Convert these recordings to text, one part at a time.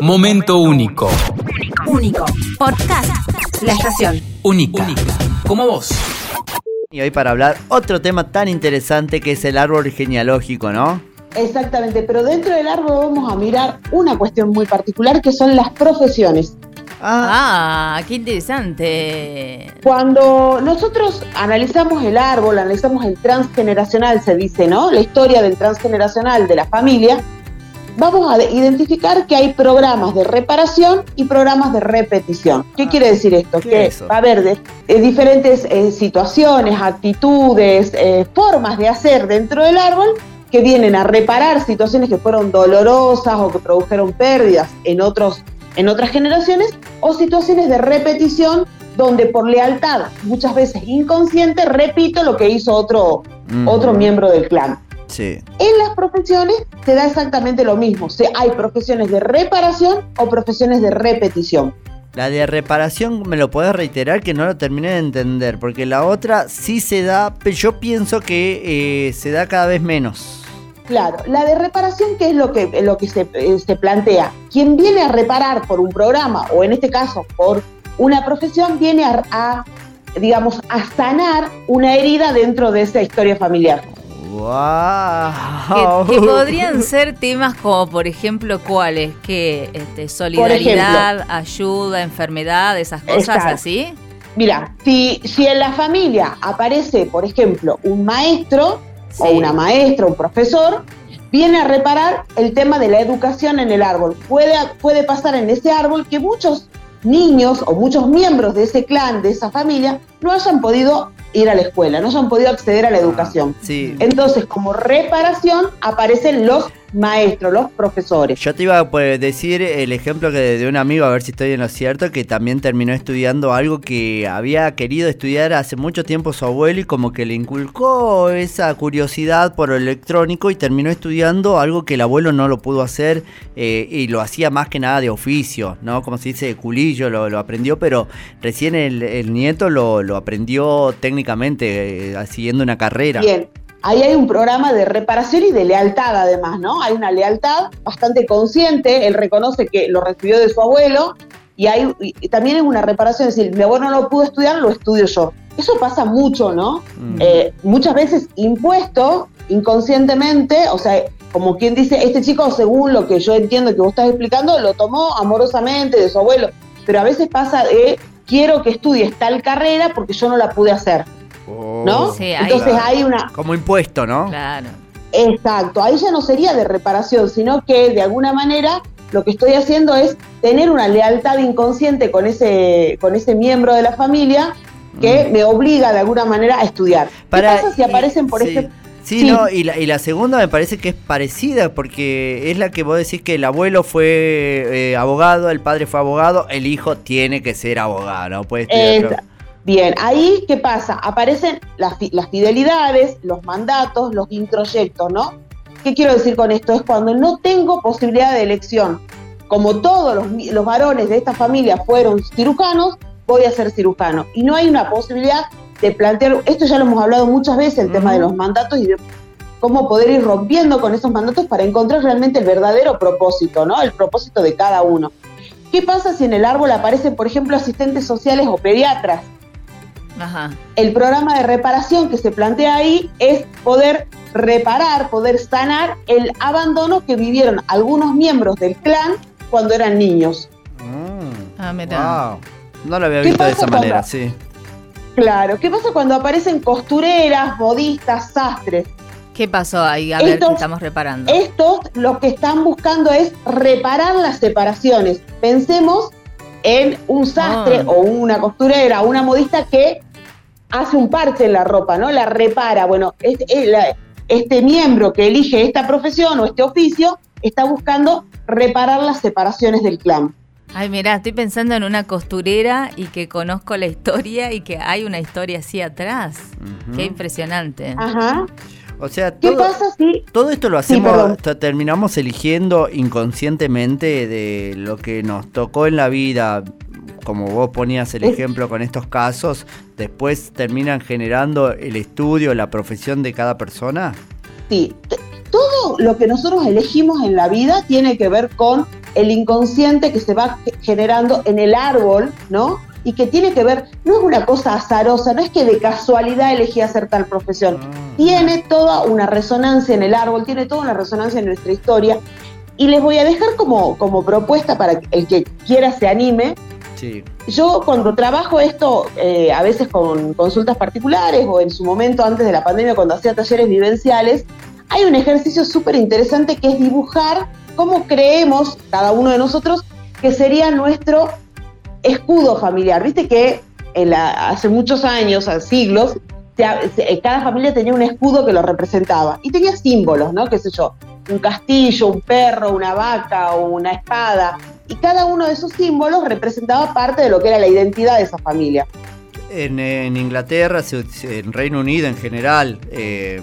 Momento único. Único. Podcast. La estación. Única. Como vos. Y hoy para hablar otro tema tan interesante que es el árbol genealógico, ¿no? Exactamente, pero dentro del árbol vamos a mirar una cuestión muy particular que son las profesiones. Ah, qué interesante. Cuando nosotros analizamos el árbol, analizamos el transgeneracional, se dice, ¿no? La historia del transgeneracional de la familia, vamos a identificar que hay programas de reparación y programas de repetición. ¿Qué quiere decir esto? ¿Qué que es va a haber de- eh, diferentes eh, situaciones, actitudes, eh, formas de hacer dentro del árbol que vienen a reparar situaciones que fueron dolorosas o que produjeron pérdidas en, otros, en otras generaciones o situaciones de repetición donde por lealtad, muchas veces inconsciente, repito lo que hizo otro, Mm. otro miembro del clan. Sí. En las profesiones se da exactamente lo mismo. O sea, hay profesiones de reparación o profesiones de repetición. La de reparación, ¿me lo podés reiterar? Que no lo terminé de entender, porque la otra sí se da, pero yo pienso que eh, se da cada vez menos. Claro, la de reparación, ¿qué es lo que, lo que se, eh, se plantea? Quien viene a reparar por un programa, o en este caso por una profesión, viene a, a, digamos, a sanar una herida dentro de esa historia familiar. ¡Wow! Que, que podrían ser temas como, por ejemplo, ¿cuáles? Que este, solidaridad, ayuda, enfermedad, esas cosas así. Mira, si, si en la familia aparece, por ejemplo, un maestro Sí. o una maestra, un profesor, viene a reparar el tema de la educación en el árbol. Puede, puede pasar en ese árbol que muchos niños o muchos miembros de ese clan, de esa familia, no hayan podido ir a la escuela, no hayan podido acceder a la educación. Sí. Entonces, como reparación, aparecen los maestros, los profesores. Yo te iba a pues, decir el ejemplo que de un amigo, a ver si estoy en lo cierto, que también terminó estudiando algo que había querido estudiar hace mucho tiempo su abuelo y como que le inculcó esa curiosidad por lo electrónico y terminó estudiando algo que el abuelo no lo pudo hacer eh, y lo hacía más que nada de oficio, ¿no? Como se dice, de culillo, lo, lo aprendió, pero recién el, el nieto lo, lo aprendió técnicamente, eh, siguiendo una carrera. Bien, ahí hay un programa de reparación y de lealtad además, ¿no? Hay una lealtad bastante consciente, él reconoce que lo recibió de su abuelo y, hay, y también es una reparación, es decir, mi abuelo no lo pudo estudiar, lo estudio yo. Eso pasa mucho, ¿no? Mm. Eh, muchas veces impuesto inconscientemente, o sea, como quien dice, este chico, según lo que yo entiendo que vos estás explicando, lo tomó amorosamente de su abuelo, pero a veces pasa de, quiero que estudies tal carrera porque yo no la pude hacer, ¿no? Sí, ahí- Entonces hay una, Como impuesto, ¿no? Claro. Exacto, ahí ya no sería de reparación, sino que de alguna manera lo que estoy haciendo es tener una lealtad inconsciente con ese, con ese miembro de la familia que me obliga de alguna manera a estudiar. Mm. Para- ¿Qué pasa si aparecen, por sí. ejemplo? Sí, Sí. no, y la, y la segunda me parece que es parecida porque es la que vos decís que el abuelo fue eh, abogado, el padre fue abogado, el hijo tiene que ser abogado, no puede estudiar Bien, ahí, ¿qué pasa? Aparecen las, fi- las fidelidades, los mandatos, los introyectos, ¿no? ¿Qué quiero decir con esto? Es cuando no tengo posibilidad de elección. Como todos los, varones de esta familia fueron cirujanos, voy a ser cirujano. Y no hay una posibilidad de plantear, esto ya lo hemos hablado muchas veces, el tema de los mandatos y de cómo poder ir rompiendo con esos mandatos para encontrar realmente el verdadero propósito, ¿no? El propósito de cada uno. ¿Qué pasa si en el árbol aparecen, por ejemplo, asistentes sociales o pediatras? Ajá. El programa de reparación que se plantea ahí es poder reparar, poder sanar el abandono que vivieron algunos miembros del clan cuando eran niños. Mm, Ah, mirá. wow. No lo había ¿Qué visto de esa manera, cuando- sí. Claro, ¿qué pasa cuando aparecen costureras, modistas, sastres? ¿Qué pasó ahí? A ver, Estos- ¿qué estamos reparando? Estos lo que están buscando es reparar las separaciones. Pensemos en un sastre Ah. o una costurera o una modista que hace un parche en la ropa, ¿no? La repara. Bueno, este, eh, la- este miembro que elige esta profesión o este oficio está buscando reparar las separaciones del clan. Ay, mirá, estoy pensando en una costurera y que conozco la historia y que hay una historia así atrás. Qué impresionante. Ajá. O sea, ¿Qué todo, pasa si todo esto lo hacemos, terminamos eligiendo inconscientemente de lo que nos tocó en la vida, como vos ponías el ejemplo con estos casos, después terminan generando el estudio, la profesión de cada persona? Sí, todo lo que nosotros elegimos en la vida tiene que ver con el inconsciente que se va generando en el árbol, ¿no? Y que tiene que ver, no es una cosa azarosa, no es que de casualidad elegí hacer tal profesión, Ah. tiene toda una resonancia en el árbol, tiene toda una resonancia en nuestra historia. Y les voy a dejar como, como propuesta para que el que quiera se anime, Yo cuando trabajo esto, eh, a veces con consultas particulares o en su momento antes de la pandemia cuando hacía talleres vivenciales, hay un ejercicio súper interesante que es dibujar cómo creemos cada uno de nosotros que sería nuestro escudo familiar. Viste que hace muchos años, hace siglos, se- cada familia tenía un escudo que lo representaba y tenía símbolos, ¿no? ¿Qué sé yo? Un castillo, un perro, una vaca una espada. Y cada uno de esos símbolos representaba parte de lo que era la identidad de esa familia. En, en Inglaterra, en Reino Unido en general. eh,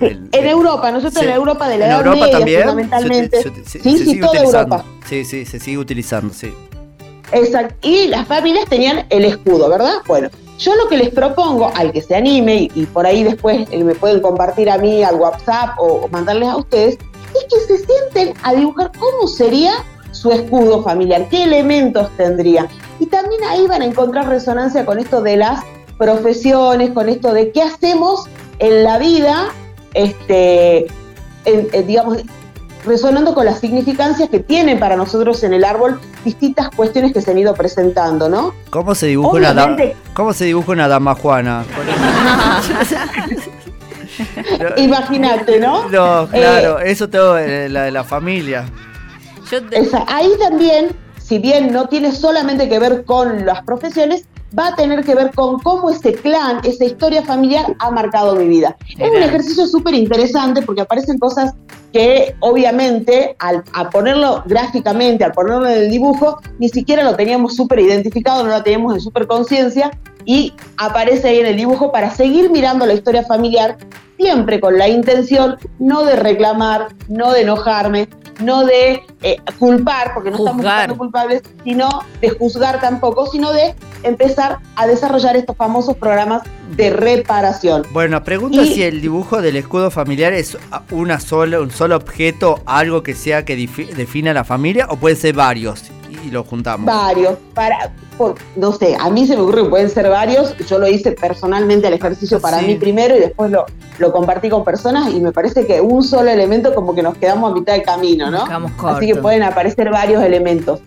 Sí, el- en Europa, nosotros sí. en Europa de la en Edad Europa Media, también. fundamentalmente. se- se- se- sí, se sí, sigue toda. Europa. Sí, sí, se sigue utilizando, sí. Exacto. Y las familias tenían el escudo, ¿verdad? Bueno, yo lo que les propongo al que se anime y, y por ahí después eh, me pueden compartir a mí al WhatsApp o, o mandarles a ustedes, es que se sienten a dibujar cómo sería su escudo familiar, qué elementos tendría. Y también ahí van a encontrar resonancia con esto de las profesiones, con esto de qué hacemos en la vida, este, en- en, digamos, resonando con las significancias que tienen para nosotros en el árbol distintas cuestiones que se han ido presentando, ¿no? ¿Cómo se dibuja una dama? ¿Cómo se dibuja una dama Juana? Imagínate, ¿no? No, claro, eso todo eh, la de la familia. Te- Esa- ahí también, si bien no tiene solamente que ver con las profesiones, va a tener que ver con cómo ese clan, esa historia familiar ha marcado mi vida. Es un ejercicio súper interesante porque aparecen cosas que obviamente al a ponerlo gráficamente, al ponerlo en el dibujo, ni siquiera lo teníamos súper identificado, no lo teníamos en súper conciencia y aparece ahí en el dibujo para seguir mirando la historia familiar, siempre con la intención no de reclamar, no de enojarme, no de eh, culpar, porque no estamos buscando culpables, sino de juzgar tampoco, sino de empezar a desarrollar estos famosos programas de reparación. Bueno, pregunto Y- si el dibujo del escudo familiar es una sola, un solo objeto, algo que sea que defina la familia, o pueden ser varios y lo juntamos. Varios, para, por- no sé, a mí se me ocurre que pueden ser varios, yo lo hice personalmente el ejercicio para Sí. mí primero y después lo, lo compartí con personas y me parece que un solo elemento como que nos quedamos a mitad de camino, ¿no? Así que pueden aparecer varios elementos.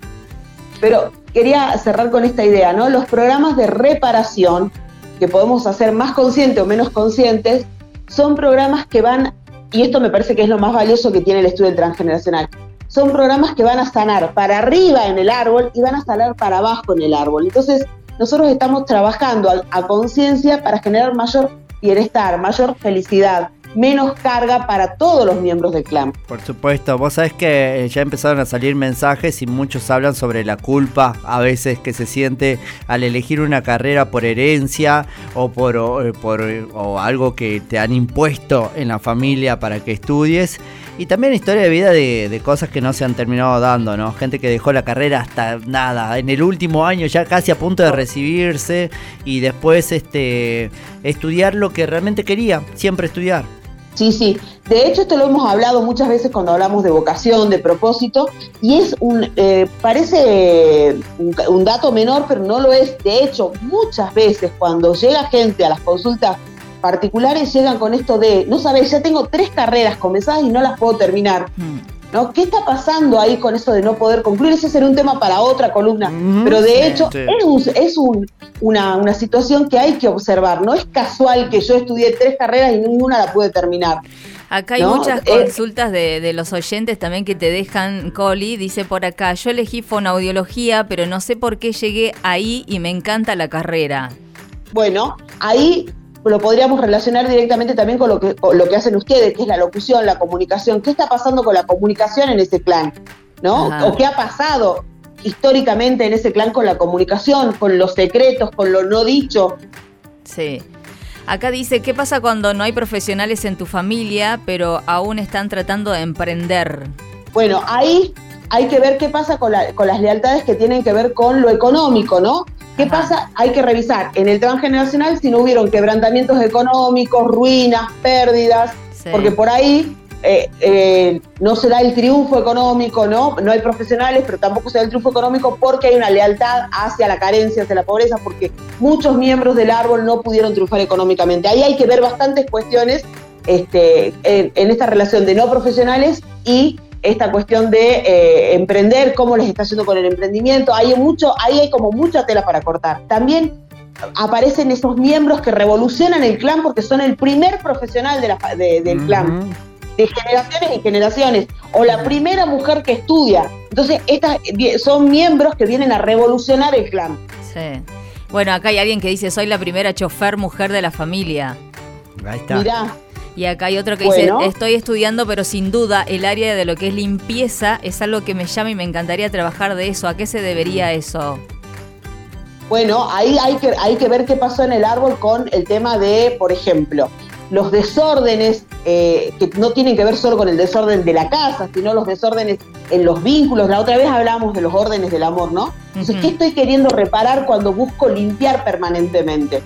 Pero quería cerrar con esta idea, ¿no? Los programas de reparación que podemos hacer más conscientes o menos conscientes son programas que van, y esto me parece que es lo más valioso que tiene el estudio del transgeneracional, son programas que van a sanar para arriba en el árbol y van a sanar para abajo en el árbol. Entonces, nosotros estamos trabajando a, conciencia para generar mayor bienestar, mayor felicidad, menos carga para todos los miembros del clan. Por supuesto, vos sabés que eh, ya empezaron a salir mensajes y muchos hablan sobre la culpa a veces que se siente al elegir una carrera por herencia o por, eh, eh, o algo que te han impuesto en la familia para que estudies. Y también historia de vida de, de cosas que no se han terminado dando, ¿no? Gente que dejó la carrera hasta nada, en el último año ya casi a punto de recibirse y después este estudiar lo que realmente quería, siempre estudiar. Sí, sí. De hecho, esto lo hemos hablado muchas veces cuando hablamos de vocación, de propósito, y es un, eh, parece un, un dato menor, pero no lo es. De hecho, muchas veces cuando llega gente a las consultas particulares, llegan con esto de, no sabes, ya tengo tres carreras comenzadas y no las puedo terminar. Mm. ¿No? ¿Qué está pasando ahí con eso de no poder concluir? Ese sería un tema para otra columna. Pero de sí, hecho, sí. es, un- es un- una, una situación que hay que observar. No es casual que yo estudié tres carreras y ninguna la pude terminar. Acá hay ¿no? muchas Eh, consultas de, de los oyentes también que te dejan, Coli, dice por acá, yo elegí fonoaudiología, pero no sé por qué llegué ahí y me encanta la carrera. Bueno, ahí lo podríamos relacionar directamente también con lo que, con lo que hacen ustedes, que es la locución, la comunicación. ¿Qué está pasando con la comunicación en ese clan? ¿No? Ajá. ¿O qué ha pasado históricamente en ese clan con la comunicación, con los secretos, con lo no dicho? Sí. Acá dice, ¿qué pasa cuando no hay profesionales en tu familia, pero aún están tratando de emprender? Bueno, ahí hay que ver qué pasa con, la- con las lealtades que tienen que ver con lo económico, ¿no? ¿Qué Ajá. pasa? Hay que revisar en el transgeneracional si no hubieron quebrantamientos económicos, ruinas, pérdidas, Sí. porque por ahí eh, eh, no se da el triunfo económico, ¿no? No hay profesionales, pero tampoco se da el triunfo económico porque hay una lealtad hacia la carencia, hacia la pobreza, porque muchos miembros del árbol no pudieron triunfar económicamente. Ahí hay que ver bastantes cuestiones este, en, esta relación de no profesionales y esta cuestión de eh, emprender, cómo les está yendo con el emprendimiento. Hay mucho, ahí hay como mucha tela para cortar. También aparecen esos miembros que revolucionan el clan porque son el primer profesional del clan, de generaciones y generaciones, o la primera mujer que estudia. Entonces, estas son miembros que vienen a revolucionar el clan. Sí. Bueno, acá hay alguien que dice, soy la primera chofer mujer de la familia. Ahí está. Mirá. Y acá hay otro que dice, estoy estudiando, pero sin duda el área de lo que es limpieza es algo que me llama y me encantaría trabajar de eso. ¿A qué se debería eso? Bueno, ahí hay que, hay que ver qué pasó en el árbol con el tema de, por ejemplo, los desórdenes eh, que no tienen que ver solo con el desorden de la casa, sino los desórdenes en los vínculos. La otra vez hablábamos de los órdenes del amor, ¿no? Entonces, ¿qué estoy queriendo reparar cuando busco limpiar permanentemente?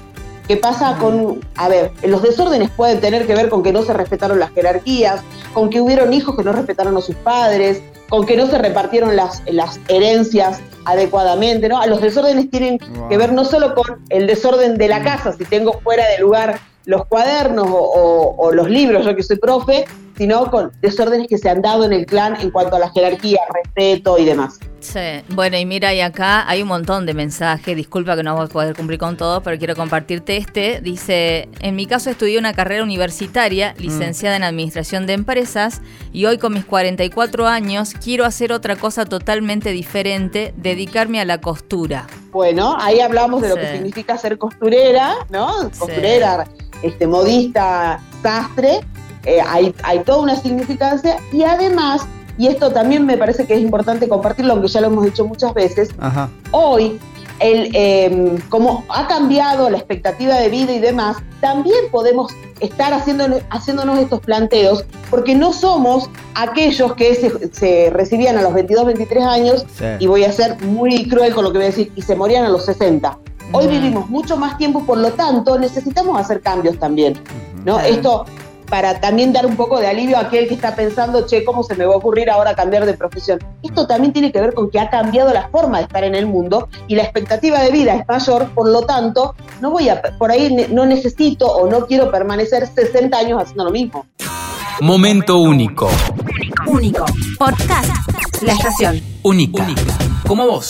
¿Qué pasa con, a ver, los desórdenes pueden tener que ver con que no se respetaron las jerarquías, con que hubieron hijos que no respetaron a sus padres, con que no se repartieron las, las herencias adecuadamente, ¿no? Los desórdenes tienen que ver no solo con el desorden de la casa, si tengo fuera de lugar los cuadernos o, los libros, yo que soy profe, sino con desórdenes que se han dado en el clan en cuanto a la jerarquía, respeto y demás. Sí, bueno, y mira, y acá hay un montón de mensajes, disculpa que no voy a poder cumplir con todo, pero quiero compartirte este. Dice, en mi caso estudié una carrera universitaria, mm. licenciada en Administración de Empresas, y hoy con mis 44 años quiero hacer otra cosa totalmente diferente, dedicarme a la costura. Bueno, ahí hablamos de lo que significa ser costurera, ¿no? Costurera, este, modista, sastre, eh, hay, hay toda una significancia y además, y esto también me parece que es importante compartirlo, aunque ya lo hemos dicho muchas veces, hoy el, em, como ha cambiado la expectativa de vida y demás, también podemos estar haciendo, haciéndonos estos planteos, porque no somos aquellos que se, recibían a los 22, 23 años, y voy a ser muy cruel con lo que voy a decir, y se morían a los 60. Hoy vivimos mucho más tiempo, por lo tanto, necesitamos hacer cambios también. ¿no? Esto para también dar un poco de alivio a aquel que está pensando, che, ¿cómo se me va a ocurrir ahora cambiar de profesión? Esto también tiene que ver con que ha cambiado la forma de estar en el mundo y la expectativa de vida es mayor, por lo tanto, no voy a, por ahí no necesito o no quiero permanecer 60 años haciendo lo mismo. Momento único. Único. Podcast. La estación. Única. Única. Como vos.